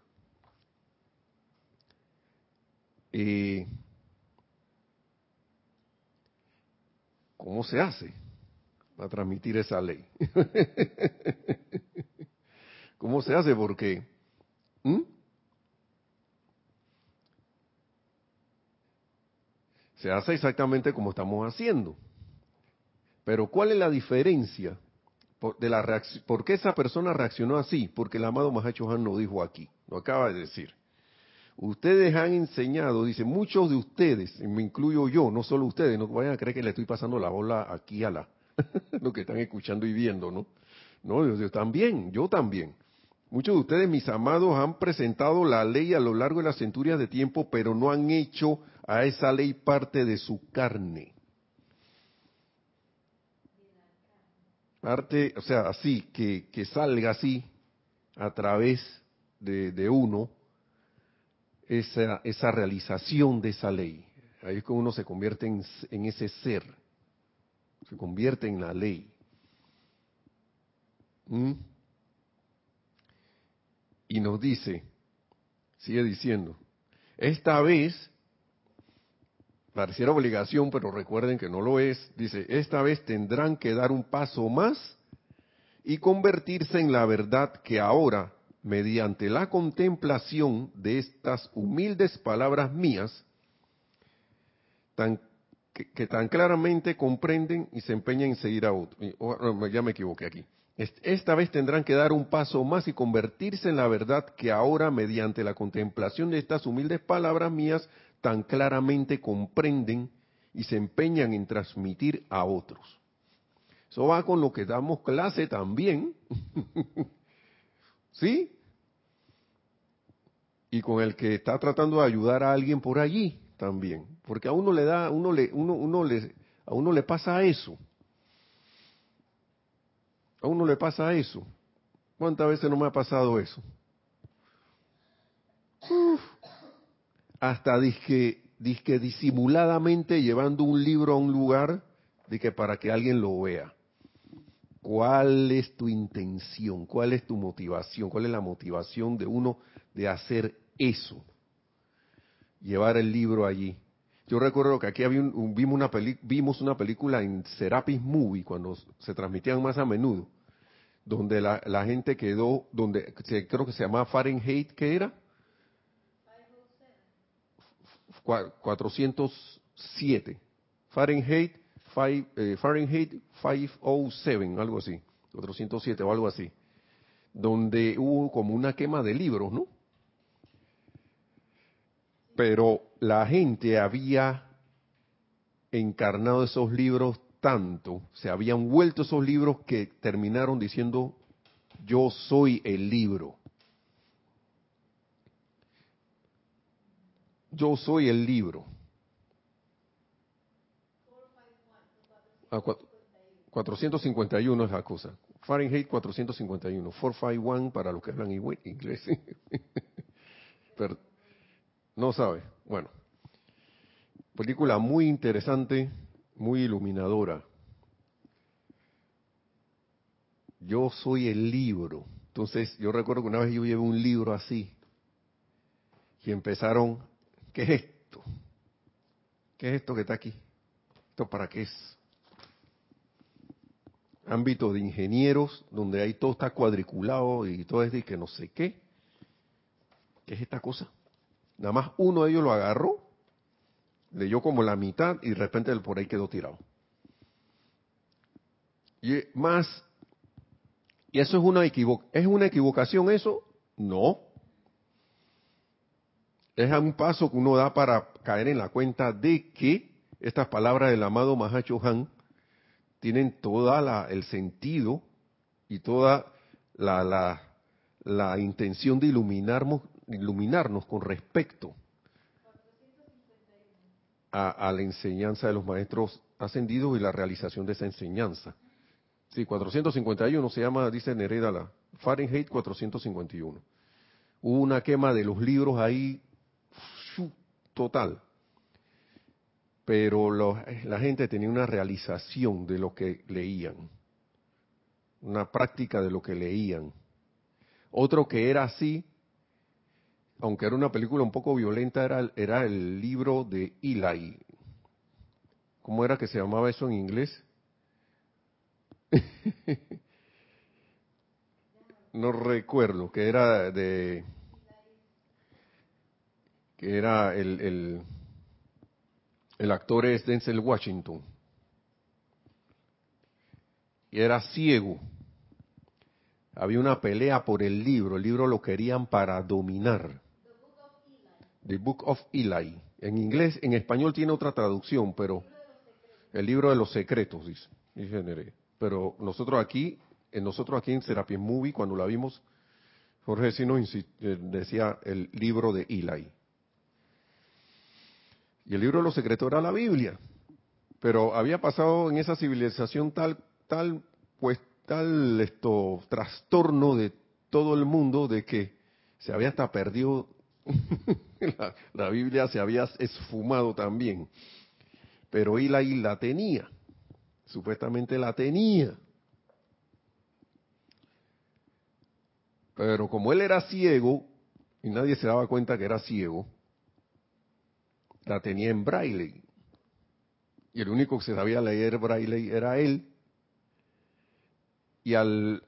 eh, ¿cómo se hace para transmitir esa ley? ¿Cómo se hace? Porque... Se hace exactamente como estamos haciendo. Pero ¿cuál es la diferencia por, de la ¿Por qué esa persona reaccionó así? Porque el amado Mahacho Han lo dijo aquí, lo acaba de decir. Ustedes han enseñado, dice, muchos de ustedes, y me incluyo yo, no solo ustedes, no vayan a creer que le estoy pasando la bola aquí a la, lo que están escuchando y viendo, ¿no? No, yo también, yo también. Muchos de ustedes, mis amados, han presentado la ley a lo largo de las centurias de tiempo, pero no han hecho a esa ley parte de su carne. Parte, o sea, así, que, que salga así a través de, uno esa, esa realización de esa ley. Ahí es cuando uno se convierte en, en ese ser, se convierte en la ley. ¿Mm? Y nos dice, sigue diciendo, esta vez pareciera obligación, pero recuerden que no lo es, dice, esta vez tendrán que dar un paso más y convertirse en la verdad que ahora, mediante la contemplación de estas humildes palabras mías, tan, que, tan claramente comprenden y se empeñan en seguir a otro. Oh, ya me equivoqué aquí. Esta vez tendrán que dar un paso más y convertirse en la verdad que ahora, mediante la contemplación de estas humildes palabras mías, tan claramente comprenden y se empeñan en transmitir a otros. Eso va con lo que damos clase también. ¿Sí? Y con el que está tratando de ayudar a alguien por allí también. Porque a uno le da, uno le, uno, uno le, a uno le pasa eso. A uno le pasa eso. ¿Cuántas veces no me ha pasado eso? Hasta disque, disque disimuladamente llevando un libro a un lugar de que para que alguien lo vea. ¿Cuál es tu intención? ¿Cuál es tu motivación? ¿Cuál es la motivación de uno de hacer eso? Llevar el libro allí. Yo recuerdo que aquí había un- vimos, una peli- vimos una película en Serapis Movie cuando se transmitían más a menudo, donde la, la gente quedó, donde creo que se llamaba Fahrenheit, ¿qué era? 407. Fahrenheit, five- eh, Fahrenheit 507, algo así. 407 o algo así. Donde hubo como una quema de libros, ¿no? Pero la gente había encarnado esos libros tanto, se habían vuelto esos libros que terminaron diciendo, yo soy el libro. Yo soy el libro. Ah, cua- 451 es la cosa. Fahrenheit 451. 451 para los que hablan inglés. No sabe. Bueno. Película muy interesante, muy iluminadora. Yo soy el libro. Entonces, yo recuerdo que una vez yo llevé un libro así. Y empezaron, ¿qué es esto? ¿Qué es esto que está aquí? ¿Esto para qué es? Ámbito de ingenieros, donde ahí todo está cuadriculado y todo es de que no sé qué. ¿Qué es esta cosa? Nada más uno de ellos lo agarró, leyó como la mitad y de repente él por ahí quedó tirado. Y más, y eso es una equivo ¿es una equivocación eso? No. Es un paso que uno da para caer en la cuenta de que estas palabras del amado Mahacho Han tienen toda la, el sentido y toda la, la, la intención de iluminarnos, iluminarnos con respecto a, a la enseñanza de los maestros ascendidos y la realización de esa enseñanza. Sí, 451 se llama, dice Nereda, la Fahrenheit 451. Hubo una quema de los libros ahí. Total. Pero la gente tenía una realización de lo que leían, una práctica de lo que leían. Otro que era así, aunque era una película un poco violenta, era, el- era el libro de Eli. ¿Cómo era que se llamaba eso en inglés? no recuerdo, que era de... que era el, el, actor es Denzel Washington. Y era ciego. Había una pelea por el libro, el libro lo querían para dominar. The Book of Eli. En inglés, en español tiene otra traducción, pero el libro de los secretos, dice. Pero nosotros aquí, en nosotros aquí en Serapis Movie, cuando la vimos, Jorge insi- eh, decía el libro de Eli. Y el libro de los secretos era la Biblia. Pero había pasado en esa civilización tal, tal, pues tal esto, trastorno de todo el mundo de que se había hasta perdido, la, la Biblia se había esfumado también. Pero Eli la tenía, supuestamente la tenía. Pero como él era ciego, y nadie se daba cuenta que era ciego, la tenía en braille. Y el único que se sabía leer braille era él. Y al,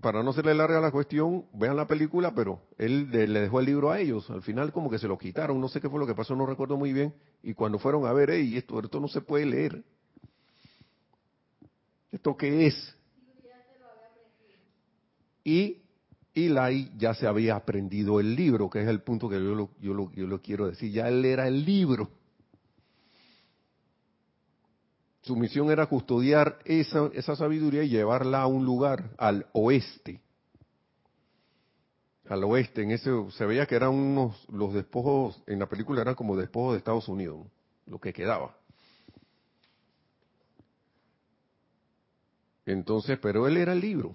para no hacerle larga la cuestión, vean la película, pero él le dejó el libro a ellos. Al final como que se lo quitaron, no sé qué fue lo que pasó, no recuerdo muy bien. Y cuando fueron a ver, hey, esto, esto no se puede leer. ¿Esto qué es? Y Eli ya se había aprendido el libro, que es el punto que yo lo, yo lo, yo lo quiero decir. Ya él era el libro. Su misión era custodiar esa, esa sabiduría y llevarla a un lugar, al oeste. Al oeste, en ese se veía que eran unos, los despojos, en la película eran como despojos de Estados Unidos, lo que quedaba. Entonces, pero él era el libro.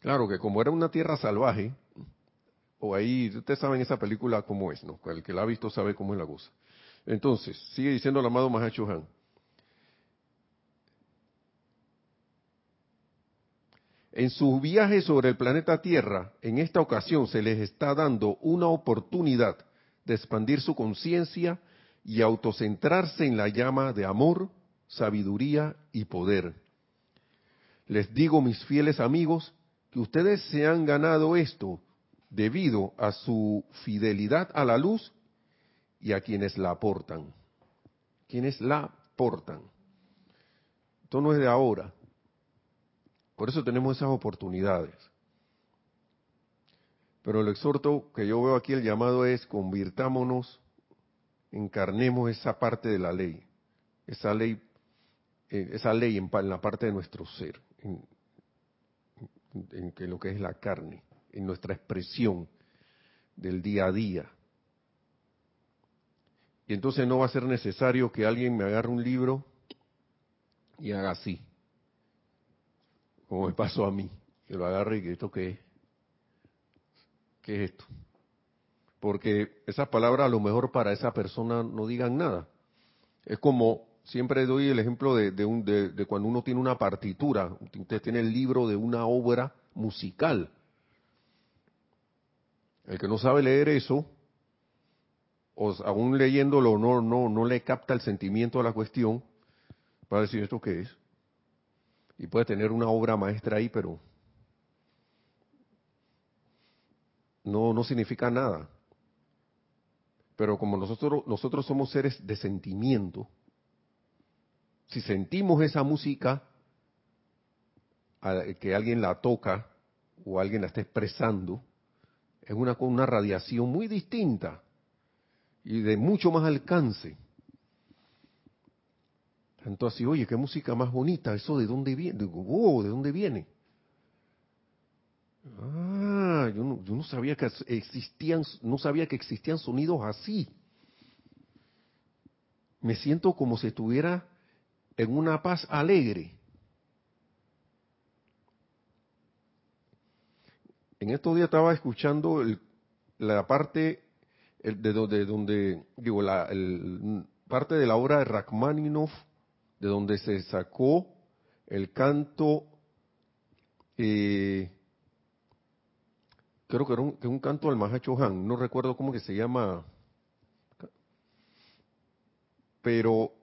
Claro que como era una tierra salvaje, o ahí, ustedes saben esa película cómo es, ¿no? El que la ha visto sabe cómo es la cosa. Entonces, sigue diciendo el amado Mahacho Han. En sus viajes sobre el planeta Tierra, en esta ocasión se les está dando una oportunidad de expandir su conciencia y autocentrarse en la llama de amor, sabiduría y poder. Les digo, mis fieles amigos, ustedes se han ganado esto debido a su fidelidad a la luz y a quienes la aportan. Quienes la aportan. Esto no es de ahora. Por eso tenemos esas oportunidades. Pero el exhorto que yo veo aquí, el llamado es convirtámonos, encarnemos esa parte de la ley, esa ley, eh, esa ley en, la parte de nuestro ser, en, en lo que es la carne, en nuestra expresión del día a día. Y entonces no va a ser necesario que alguien me agarre un libro y haga así, como me pasó a mí, que lo agarre y que esto qué es, qué es esto. Porque esas palabras a lo mejor para esa persona no digan nada. Es como, siempre doy el ejemplo de, un, de cuando uno tiene una partitura, usted tiene el libro de una obra musical. El que no sabe leer eso, o aún leyéndolo no, no, no le capta el sentimiento a la cuestión, va a decir esto qué es. Y puede tener una obra maestra ahí, pero no, no significa nada. Pero como nosotros, nosotros somos seres de sentimiento, si sentimos esa música, que alguien la toca o alguien la está expresando, es una, una radiación muy distinta y de mucho más alcance. Así, oye, qué música más bonita, eso de dónde viene, digo, oh, ¿de dónde viene? Ah, yo no, yo no sabía que existían, no sabía que existían sonidos así. Me siento como si estuviera en una paz alegre. En estos días estaba escuchando la parte de donde, donde digo, la parte de la obra de Rachmaninoff, de donde se sacó el canto, eh, creo que era un, canto al Mahachohan, no recuerdo cómo que se llama, pero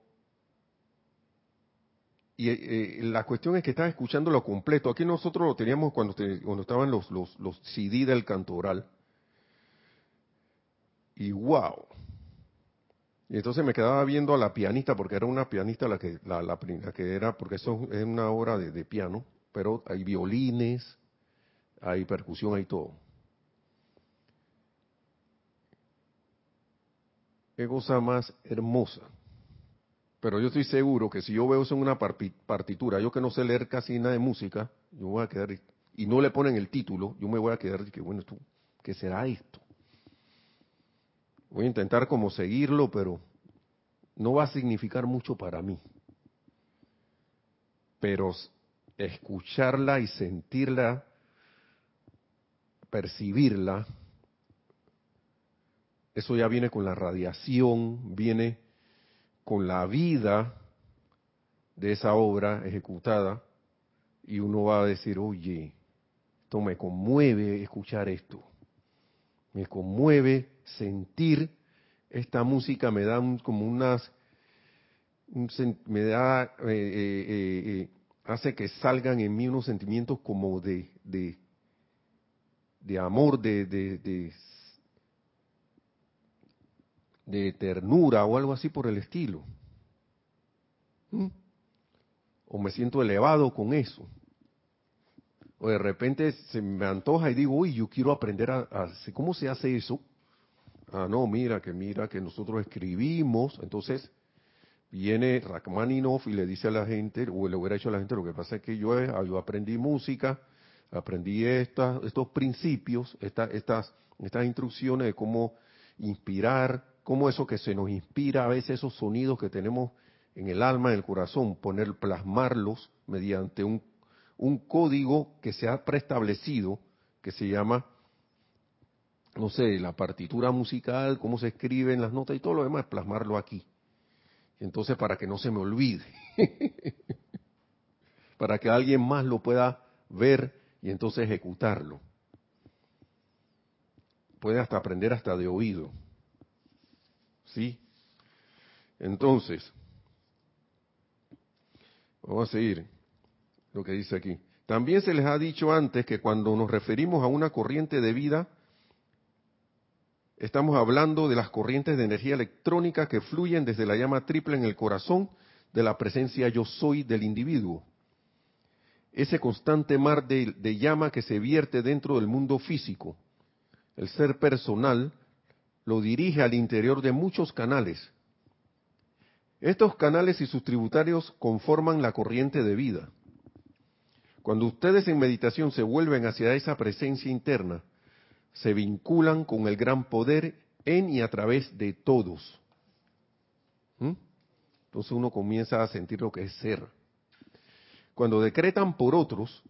y eh, la cuestión es que estaba escuchando lo completo. Aquí nosotros lo teníamos cuando, cuando estaban los, los, los CD del cantoral y wow. Y entonces me quedaba viendo a la pianista, porque era una pianista la que, la, la, que era, porque eso es una obra de, de, piano, pero hay violines, hay percusión, hay todo. Qué cosa más hermosa. Pero yo estoy seguro que si yo veo eso en una partitura, yo que no sé leer casi nada de música, yo voy a quedar, y no le ponen el título, yo me voy a quedar y que bueno, ¿qué será esto? Voy a intentar como seguirlo, pero no va a significar mucho para mí. Pero escucharla y sentirla, percibirla, eso ya viene con la radiación, viene con la vida de esa obra ejecutada, y uno va a decir, oye, esto me conmueve escuchar esto. Me conmueve sentir esta música, me da como unas, me da, eh, eh, eh, hace que salgan en mí unos sentimientos como de, de, de amor, de, de, de, ternura o algo así por el estilo. ¿Mm? O me siento elevado con eso o de repente se me antoja y digo, uy, yo quiero aprender a, cómo se hace eso. Ah, no, mira, que mira, que nosotros escribimos. Entonces, viene Rachmaninoff y le dice a la gente, o le hubiera dicho a la gente, lo que pasa es que yo, eh, yo aprendí música, aprendí estos principios, estas, estas instrucciones de cómo inspirar, cómo eso que se nos inspira a veces esos sonidos que tenemos en el alma, en el corazón, poner, plasmarlos mediante un código que se ha preestablecido, que se llama, no sé, la partitura musical, cómo se escriben las notas y todo lo demás, plasmarlo aquí. Entonces, para que no se me olvide, para que alguien más lo pueda ver y entonces ejecutarlo. Puede hasta aprender hasta de oído. ¿Sí? Entonces, vamos a seguir lo que dice aquí. También se les ha dicho antes que cuando nos referimos a una corriente de vida, estamos hablando de las corrientes de energía electrónica que fluyen desde la llama triple en el corazón de la presencia yo soy del individuo. Ese constante mar de, de llama que se vierte dentro del mundo físico. El ser personal lo dirige al interior de muchos canales. Estos canales y sus tributarios conforman la corriente de vida. Cuando ustedes en meditación se vuelven hacia esa presencia interna, se vinculan con el gran poder en y a través de todos. ¿Mm? Entonces uno comienza a sentir lo que es ser. Cuando decretan por otros,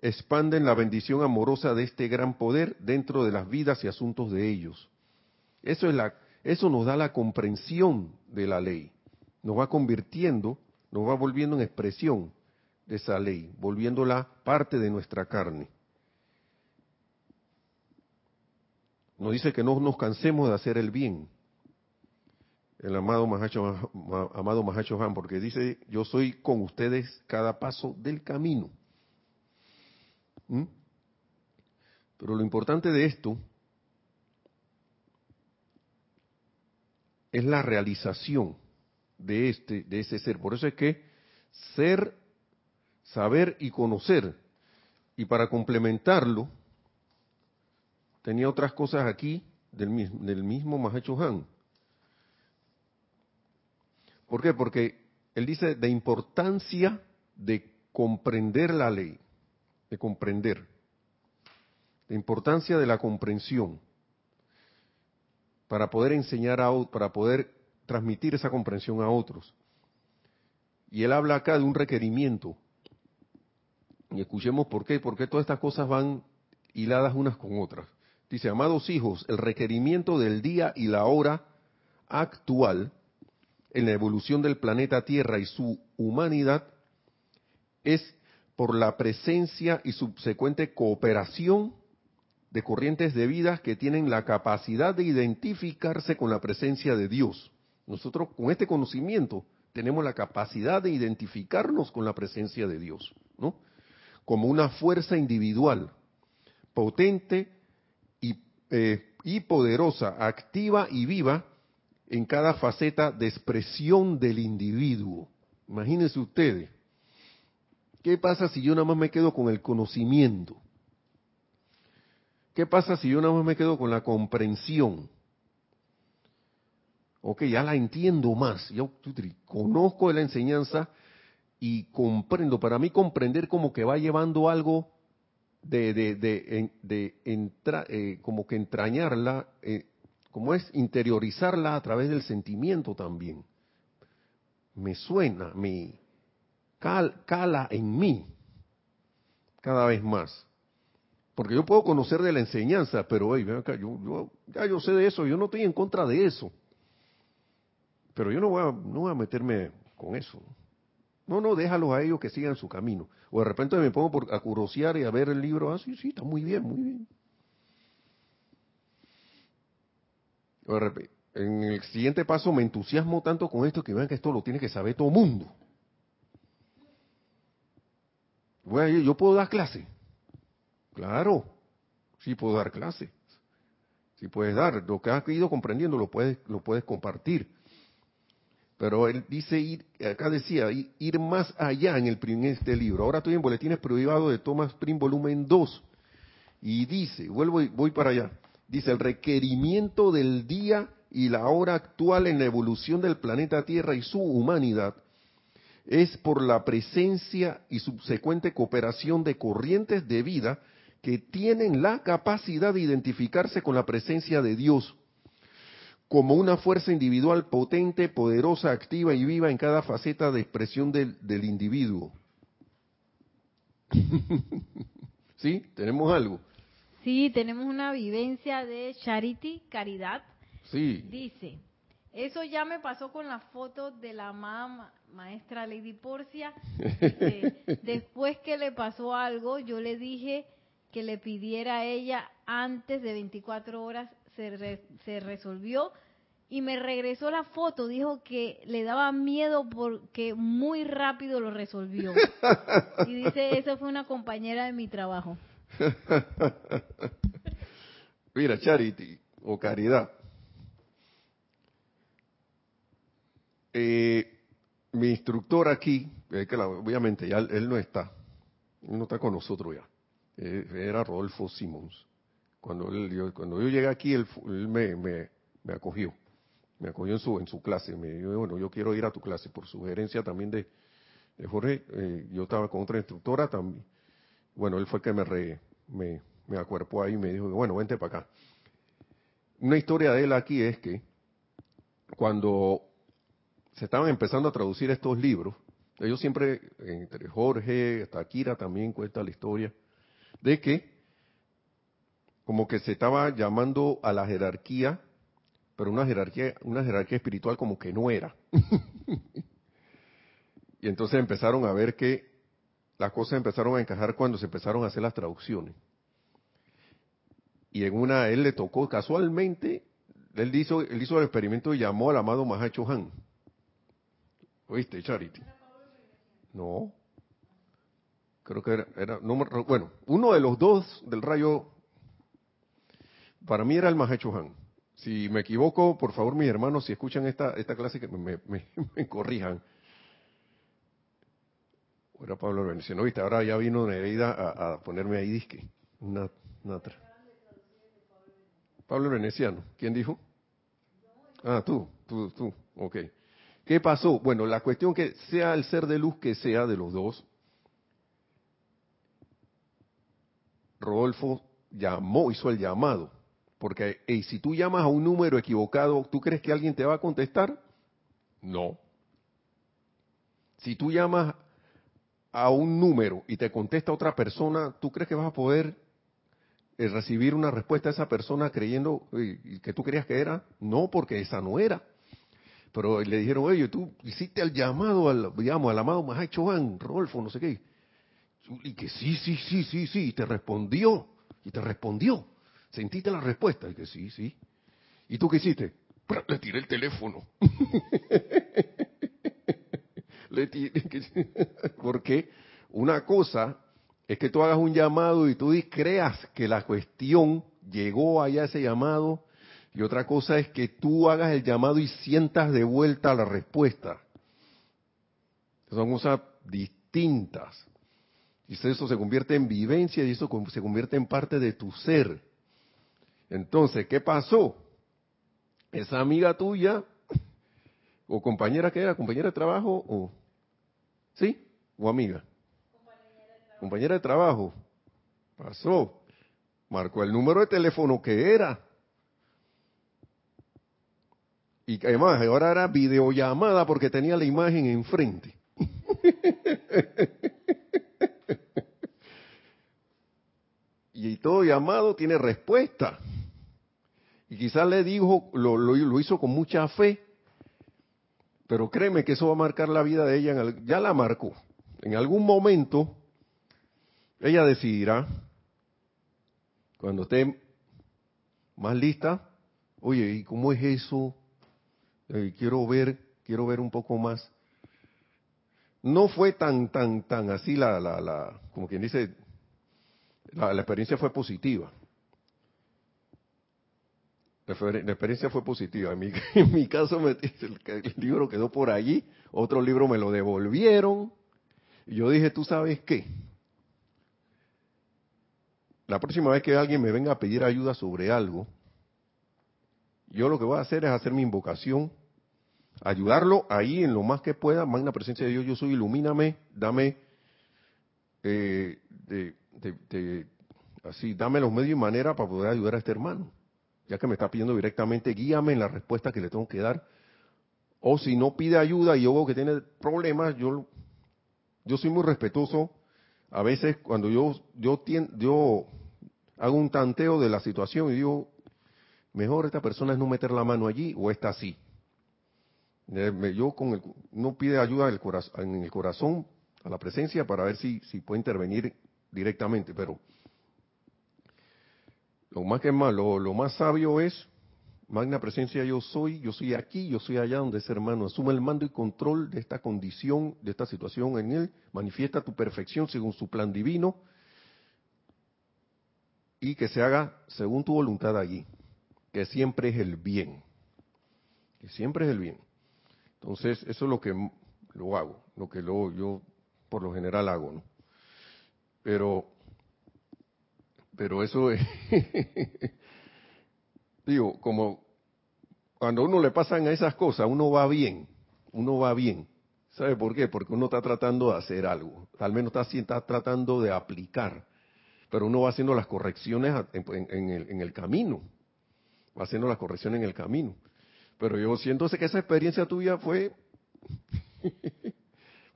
expanden la bendición amorosa de este gran poder dentro de las vidas y asuntos de ellos. Eso, es la, eso nos da la comprensión de la ley. Nos va convirtiendo, nos va volviendo en expresión de esa ley, volviéndola parte de nuestra carne. Nos dice que no nos cansemos de hacer el bien. El amado Mahacho, amado Mahacho Han, porque dice, yo soy con ustedes cada paso del camino. ¿Mm? Pero lo importante de esto es la realización de este, de ese ser. Por eso es que ser saber y conocer. Y para complementarlo, tenía otras cosas aquí del, del mismo Han. ¿Por qué? Porque él dice de importancia de comprender la ley, de comprender, de importancia de la comprensión, para poder enseñar a para poder transmitir esa comprensión a otros. Y él habla acá de un requerimiento, y escuchemos por qué, porque todas estas cosas van hiladas unas con otras. Dice, amados hijos, el requerimiento del día y la hora actual en la evolución del planeta Tierra y su humanidad es por la presencia y subsecuente cooperación de corrientes de vida que tienen la capacidad de identificarse con la presencia de Dios. Nosotros con este conocimiento tenemos la capacidad de identificarnos con la presencia de Dios, ¿no? como una fuerza individual, potente eh, y, poderosa, activa y viva en cada faceta de expresión del individuo. Imagínense ustedes, ¿qué pasa si yo nada más me quedo con el conocimiento? ¿Qué pasa si yo nada más me quedo con la comprensión? Ok, ya la entiendo más, ya conozco la enseñanza, y comprendo, para mí comprender como que va llevando algo de, eh, como que entrañarla, eh, como es interiorizarla a través del sentimiento también. Me suena, me cala en mí cada vez más. Porque yo puedo conocer de la enseñanza, pero hey, acá, yo, ya yo sé de eso, yo no estoy en contra de eso. Pero yo no voy a, no voy a meterme con eso. No, no, déjalos a ellos que sigan su camino. O de repente me pongo por, a curosear y a ver el libro. Ah, sí, sí, está muy bien, muy bien. De repente, en el siguiente paso me entusiasmo tanto con esto que vean que esto lo tiene que saber todo el mundo. Voy yo puedo dar clase. Claro, sí puedo dar clase. Sí puedes dar. Lo que has ido comprendiendo lo puedes, lo puedes compartir. Pero él dice ir, acá decía, ir más allá en, el, en este libro. Ahora estoy en Boletines Privados de Thomas Prim, volumen 2. Y dice, vuelvo y voy para allá. Dice, el requerimiento del día y la hora actual en la evolución del planeta Tierra y su humanidad es por la presencia y subsecuente cooperación de corrientes de vida que tienen la capacidad de identificarse con la presencia de Dios como una fuerza individual potente, poderosa, activa y viva en cada faceta de expresión del, individuo. ¿Sí? ¿Tenemos algo? Sí, tenemos una vivencia de Charity, caridad. Sí. Dice, eso ya me pasó con la foto de la maestra Lady Porcia. después que le pasó algo, yo le dije que le pidiera a ella antes de 24 horas se, se resolvió y me regresó la foto, dijo que le daba miedo porque muy rápido lo resolvió. Y dice, esa fue una compañera de mi trabajo. Mira, Charity o Caridad. Eh, mi instructor aquí, que obviamente ya él no está, él no está con nosotros ya, era Rodolfo Simons. Cuando, él, yo, cuando yo llegué aquí, él, me, me, me, acogió, me acogió en su, en su clase, me dijo, bueno, yo quiero ir a tu clase, por sugerencia también de, de Jorge, eh, yo estaba con otra instructora también, bueno, él fue el que me, re, me, me acuerpó ahí y me dijo, bueno, vente para acá. Una historia de él aquí es que cuando se estaban empezando a traducir estos libros, ellos siempre, entre Jorge, hasta Akira también cuenta la historia, de que como que se estaba llamando a la jerarquía, pero una jerarquía, una jerarquía espiritual como que no era. y entonces empezaron a ver que las cosas empezaron a encajar cuando se empezaron a hacer las traducciones. Y en una, él le tocó casualmente, él hizo, él hizo el experimento y llamó al amado Mahacho Han ¿Oíste, Charity? No. Creo que era, era bueno, uno de los dos del rayo, para mí era el Mahecho Han. Si me equivoco, por favor, mis hermanos, si escuchan esta, esta clase, que me, me, corrijan. Era Pablo Veneciano, ¿viste? Ahora ya vino Nereida a, a ponerme ahí disque. Una, una Pablo Veneciano, ¿quién dijo? Ah, tú, tú, tú, ok. ¿Qué pasó? Bueno, la cuestión que sea el ser de luz que sea de los dos, Rodolfo llamó, hizo el llamado. Porque si tú llamas a un número equivocado, ¿tú crees que alguien te va a contestar? No. Si tú llamas a un número y te contesta otra persona, ¿tú crees que vas a poder eh, recibir una respuesta a esa persona creyendo que tú creías que era? No, porque esa no era. Pero le dijeron, oye, tú hiciste el llamado al, digamos, al amado Mahacho Juan, Rolfo, no sé qué. Y que sí, sí, sí, sí, sí, y te respondió, y te respondió. Sentiste la respuesta, y que sí, sí. ¿Y tú qué hiciste? Le tiré el teléfono. le tiré, porque una cosa es que tú hagas un llamado y tú creas que la cuestión llegó allá ese llamado y otra cosa es que tú hagas el llamado y sientas de vuelta la respuesta. Son cosas distintas. Y eso se convierte en vivencia y eso se convierte en parte de tu ser. Entonces, ¿qué pasó? Esa amiga tuya, o compañera que era, compañera de trabajo, o, ¿sí? O amiga. Compañera de trabajo. Pasó. Marcó el número de teléfono que era. Y además, ahora era videollamada porque tenía la imagen enfrente. y todo llamado tiene respuesta. Y quizás le dijo, lo, hizo con mucha fe, pero créeme que eso va a marcar la vida de ella, ya la marcó. En algún momento, ella decidirá, cuando esté más lista, oye, ¿y cómo es eso? Eh, quiero ver, quiero ver un poco más. No fue tan, tan, tan así la, la, la como quien dice, la, experiencia fue positiva. La, experiencia fue positiva. En mi, en mi caso, me, el, libro quedó por allí, otro libro me lo devolvieron. Y yo dije, ¿tú sabes qué? La próxima vez que alguien me venga a pedir ayuda sobre algo, yo lo que voy a hacer es hacer mi invocación ayudarlo ahí en lo más que pueda, magna presencia de Dios, yo soy, ilumíname, dame, eh, de, así, dame los medios y manera para poder ayudar a este hermano, ya que me está pidiendo directamente, guíame en la respuesta que le tengo que dar, o si no pide ayuda y yo veo que tiene problemas, yo, yo soy muy respetuoso, a veces cuando yo, yo, yo hago un tanteo de la situación y digo, mejor esta persona es no meter la mano allí o está así yo con el, no pide ayuda en el corazón a la presencia para ver si, si puede intervenir directamente, pero lo más que más, lo, más sabio es magna presencia yo soy, yo soy aquí, yo soy allá donde es hermano. Asume el mando y control de esta condición, de esta situación en él. Manifiesta tu perfección según su plan divino y que se haga según tu voluntad allí, que siempre es el bien, que siempre es el bien. Entonces, eso es lo que lo hago, lo que lo, yo por lo general hago, ¿no? Pero, pero eso es, digo, como cuando uno le pasan esas cosas, uno va bien, uno va bien. ¿Sabe por qué? Porque uno está tratando de hacer algo, al menos está, está tratando de aplicar pero uno va haciendo las correcciones en, el, en el camino, va haciendo las correcciones en el camino. Pero yo siento que esa experiencia tuya fue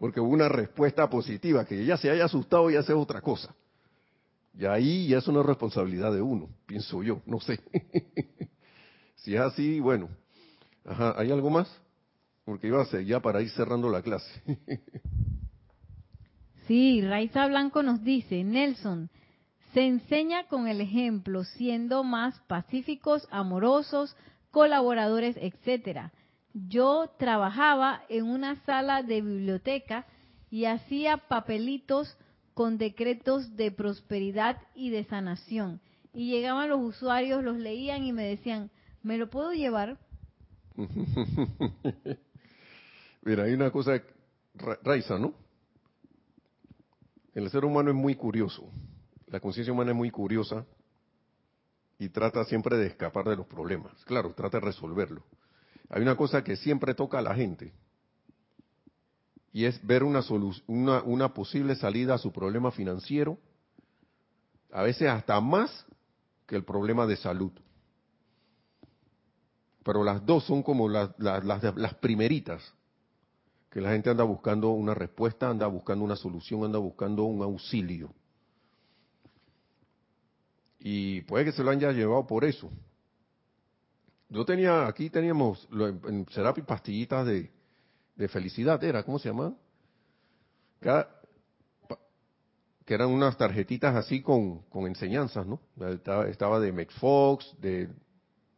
porque hubo una respuesta positiva, que ella se haya asustado y hace otra cosa. Y ahí ya es una responsabilidad de uno, pienso yo, no sé. si es así, bueno. Ajá, ¿hay algo más? Porque iba a ser ya para ir cerrando la clase. sí, Raiza Blanco nos dice, Nelson, se enseña con el ejemplo, siendo más pacíficos, amorosos, colaboradores, etcétera. Yo trabajaba en una sala de biblioteca y hacía papelitos con decretos de prosperidad y de sanación. Y llegaban los usuarios, los leían y me decían, ¿me lo puedo llevar? Mira, hay una cosa, Raiza, ¿no? El ser humano es muy curioso. La conciencia humana es muy curiosa y trata siempre de escapar de los problemas. Claro, trata de resolverlo. Hay una cosa que siempre toca a la gente y es ver una, una, posible salida a su problema financiero, a veces hasta más que el problema de salud. Pero las dos son como las, las, primeritas, que la gente anda buscando una respuesta, anda buscando una solución, anda buscando un auxilio. Y puede que se lo hayan llevado por eso. Yo tenía, aquí teníamos en Serapi pastillitas de, de felicidad, ¿era? ¿Cómo se llama? que eran unas tarjetitas así con, con enseñanzas, ¿no? Estaba, de McFox, de,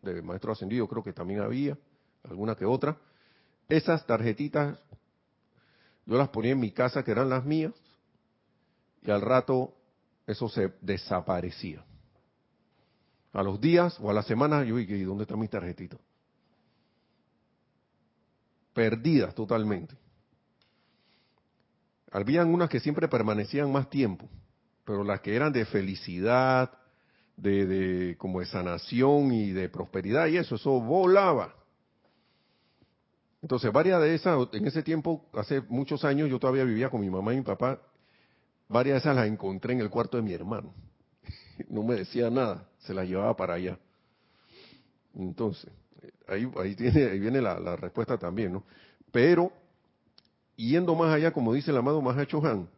de Maestro Ascendido, creo que también había, alguna que otra. Esas tarjetitas yo las ponía en mi casa, que eran las mías, y al rato eso se desaparecía. A los días o a la semana, yo dije, ¿y dónde está mi tarjetita? Perdidas totalmente. Habían unas que siempre permanecían más tiempo, pero las que eran de felicidad, de, de como de sanación y de prosperidad y eso, eso volaba. Entonces, varias de esas, en ese tiempo, hace muchos años, yo todavía vivía con mi mamá y mi papá, varias de esas las encontré en el cuarto de mi hermano. No me decía nada se la llevaba para allá. Entonces, ahí, ahí, tiene, ahí viene la, respuesta también, ¿no? Pero, yendo más allá, como dice el amado Mahacho Han,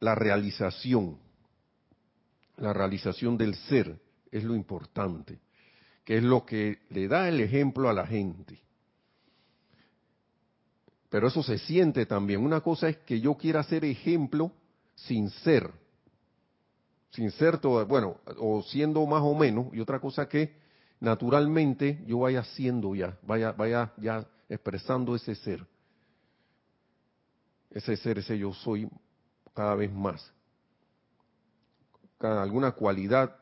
la realización, la realización del ser es lo importante, que es lo que le da el ejemplo a la gente. Pero eso se siente también. Una cosa es que yo quiera ser ejemplo sin ser sin ser todo, bueno, o siendo más o menos, y otra cosa que naturalmente yo vaya siendo ya, vaya, vaya ya expresando ese ser, ese ser, ese yo soy cada vez más, cada, alguna cualidad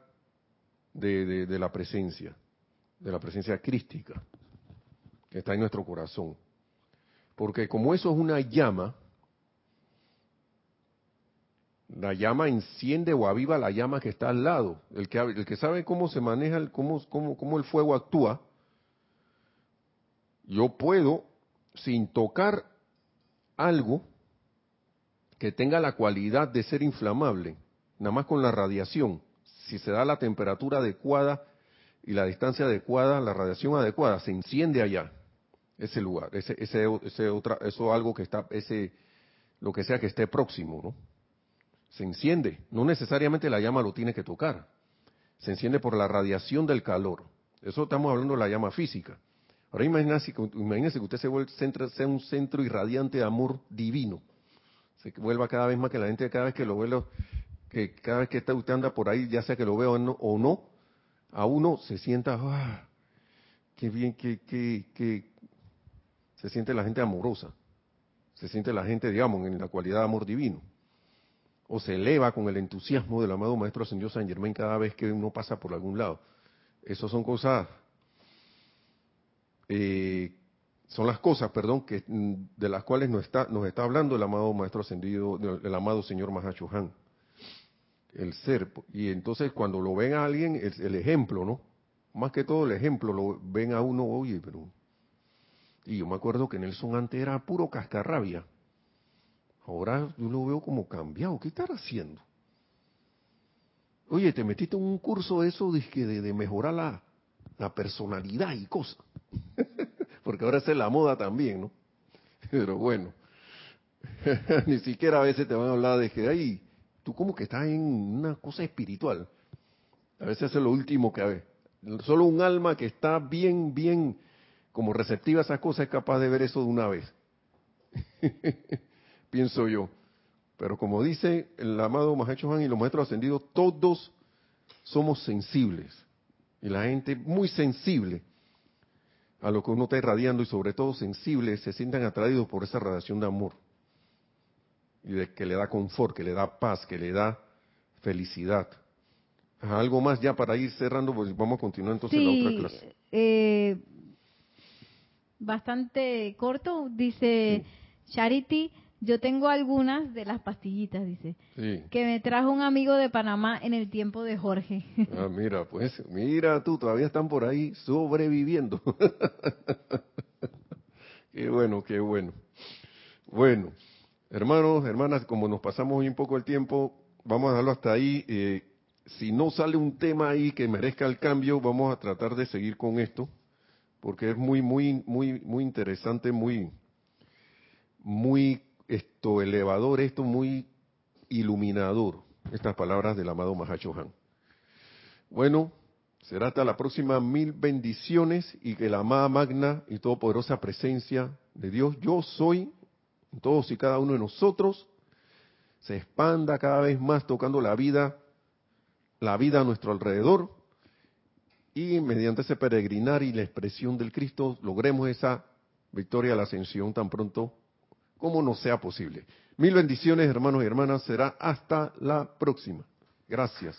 de, de la presencia, de la presencia crística que está en nuestro corazón. Porque como eso es una llama, la llama enciende o aviva la llama que está al lado. El que, el que sabe cómo se maneja, el, cómo, cómo, cómo el fuego actúa, yo puedo, sin tocar algo que tenga la cualidad de ser inflamable, nada más con la radiación, si se da la temperatura adecuada y la distancia adecuada, la radiación adecuada, se enciende allá, ese lugar, ese, ese, ese otra, eso algo que está, ese, lo que sea que esté próximo, ¿no? Se enciende. No necesariamente la llama lo tiene que tocar. Se enciende por la radiación del calor. Eso estamos hablando de la llama física. Ahora imagínese, que usted se vuelve sea un centro irradiante de amor divino. Se vuelva cada vez más que la gente cada vez que lo ve, que cada vez que usted anda por ahí, ya sea que lo vea o no, a uno se sienta, ah, qué bien que, que, se siente la gente amorosa, se siente la gente, digamos, en la cualidad de amor divino, o se eleva con el entusiasmo del amado Maestro Ascendido San Germain cada vez que uno pasa por algún lado. Esas son cosas, eh, son las cosas, perdón, que de las cuales nos está, nos está hablando el amado Maestro Ascendido, el amado Señor Mahachohan, el ser. Y entonces cuando lo ven a alguien, el ejemplo, ¿no? Más que todo el ejemplo, lo ven a uno, oye, pero... Y yo me acuerdo que Nelson antes era puro cascarrabia. Ahora yo lo veo como cambiado. ¿Qué estás haciendo? Oye, te metiste en un curso de eso de, de, mejorar la, la, personalidad y cosas. Porque ahora es la moda también, ¿no? Pero bueno, ni siquiera a veces te van a hablar de que, ay, tú como que estás en una cosa espiritual. A veces es lo último que hay. Solo un alma que está bien, bien como receptiva a esas cosas es capaz de ver eso de una vez. Pienso yo. Pero como dice el amado Maestro Juan y los maestros ascendidos, todos somos sensibles. Y la gente muy sensible a lo que uno está irradiando y sobre todo sensibles se sientan atraídos por esa radiación de amor. Y de que le da confort, que le da paz, que le da felicidad algo más ya para ir cerrando, pues vamos a continuar entonces la otra clase. Eh, bastante corto, dice Charity, yo tengo algunas de las pastillitas, dice, que me trajo un amigo de Panamá en el tiempo de Jorge. Ah, mira, pues, mira tú, todavía están por ahí sobreviviendo. qué bueno, qué bueno. Bueno, hermanos, hermanas, como nos pasamos hoy un poco el tiempo, vamos a dejarlo hasta ahí. Eh, si no sale un tema ahí que merezca el cambio, vamos a tratar de seguir con esto, porque es muy, muy, muy, muy interesante, muy, muy esto elevador, esto muy iluminador, estas palabras del amado Mahachohan. Bueno, será hasta la próxima mil bendiciones y que la amada magna y todopoderosa presencia de Dios, yo soy, todos y cada uno de nosotros, se expanda cada vez más tocando la vida la vida a nuestro alrededor y mediante ese peregrinar y la expresión del Cristo logremos esa victoria la ascensión tan pronto como nos sea posible. Mil bendiciones, hermanos y hermanas. Será hasta la próxima. Gracias.